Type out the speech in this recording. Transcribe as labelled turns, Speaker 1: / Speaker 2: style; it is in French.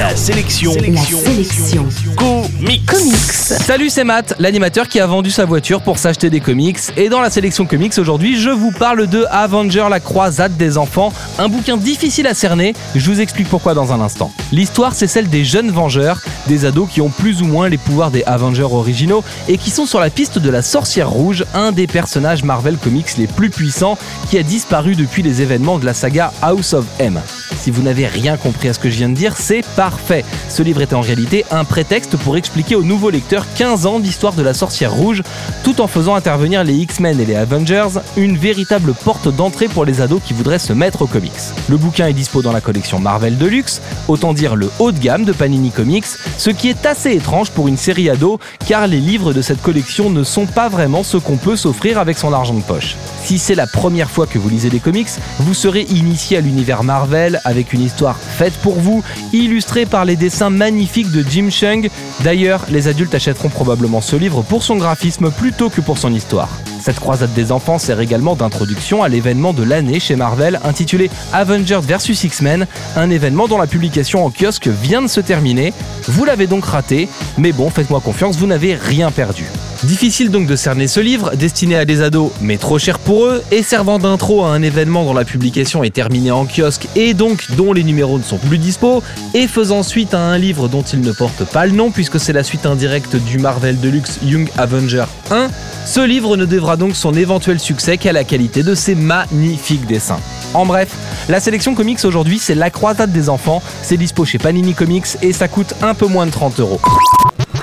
Speaker 1: La sélection.
Speaker 2: La sélection.
Speaker 1: Comics.
Speaker 2: Comics.
Speaker 3: Salut, c'est Matt, l'animateur qui a vendu sa voiture pour s'acheter des comics. Et dans la sélection comics aujourd'hui, je vous parle de Avenger, la croisade des enfants, un bouquin difficile à cerner. Je vous explique pourquoi dans un instant. L'histoire, c'est celle des jeunes Vengeurs, des ados qui ont plus ou moins les pouvoirs des Avengers originaux et qui sont sur la piste de la Sorcière Rouge, un des personnages Marvel Comics les plus puissants qui a disparu depuis les événements de la saga House of M. Si vous n'avez rien compris à ce que je viens de dire, c'est parfait. Ce livre est en réalité un prétexte pour expliquer aux nouveaux lecteurs 15 ans d'histoire de la sorcière rouge, tout en faisant intervenir les X-Men et les Avengers, une véritable porte d'entrée pour les ados qui voudraient se mettre aux comics. Le bouquin est dispo dans la collection Marvel Deluxe, autant dire le haut de gamme de Panini Comics, ce qui est assez étrange pour une série ado, car les livres de cette collection ne sont pas vraiment ce qu'on peut s'offrir avec son argent de poche. Si c'est la première fois que vous lisez des comics, vous serez initié à l'univers Marvel avec une histoire faite pour vous, illustrée par les dessins magnifiques de Jim Chung. D'ailleurs, les adultes achèteront probablement ce livre pour son graphisme plutôt que pour son histoire. Cette croisade des enfants sert également d'introduction à l'événement de l'année chez Marvel intitulé Avengers vs X-Men, un événement dont la publication en kiosque vient de se terminer. Vous l'avez donc raté, mais bon, faites-moi confiance, vous n'avez rien perdu. Difficile donc de cerner ce livre, destiné à des ados mais trop cher pour eux, et servant d'intro à un événement dont la publication est terminée en kiosque et donc dont les numéros ne sont plus dispo, et faisant suite à un livre dont il ne porte pas le nom puisque c'est la suite indirecte du Marvel Deluxe Young Avenger 1, ce livre ne devra donc son éventuel succès qu'à la qualité de ses magnifiques dessins. En bref, la sélection comics aujourd'hui c'est la croisade des enfants, c'est dispo chez Panini Comics et ça coûte un peu moins de 30 euros.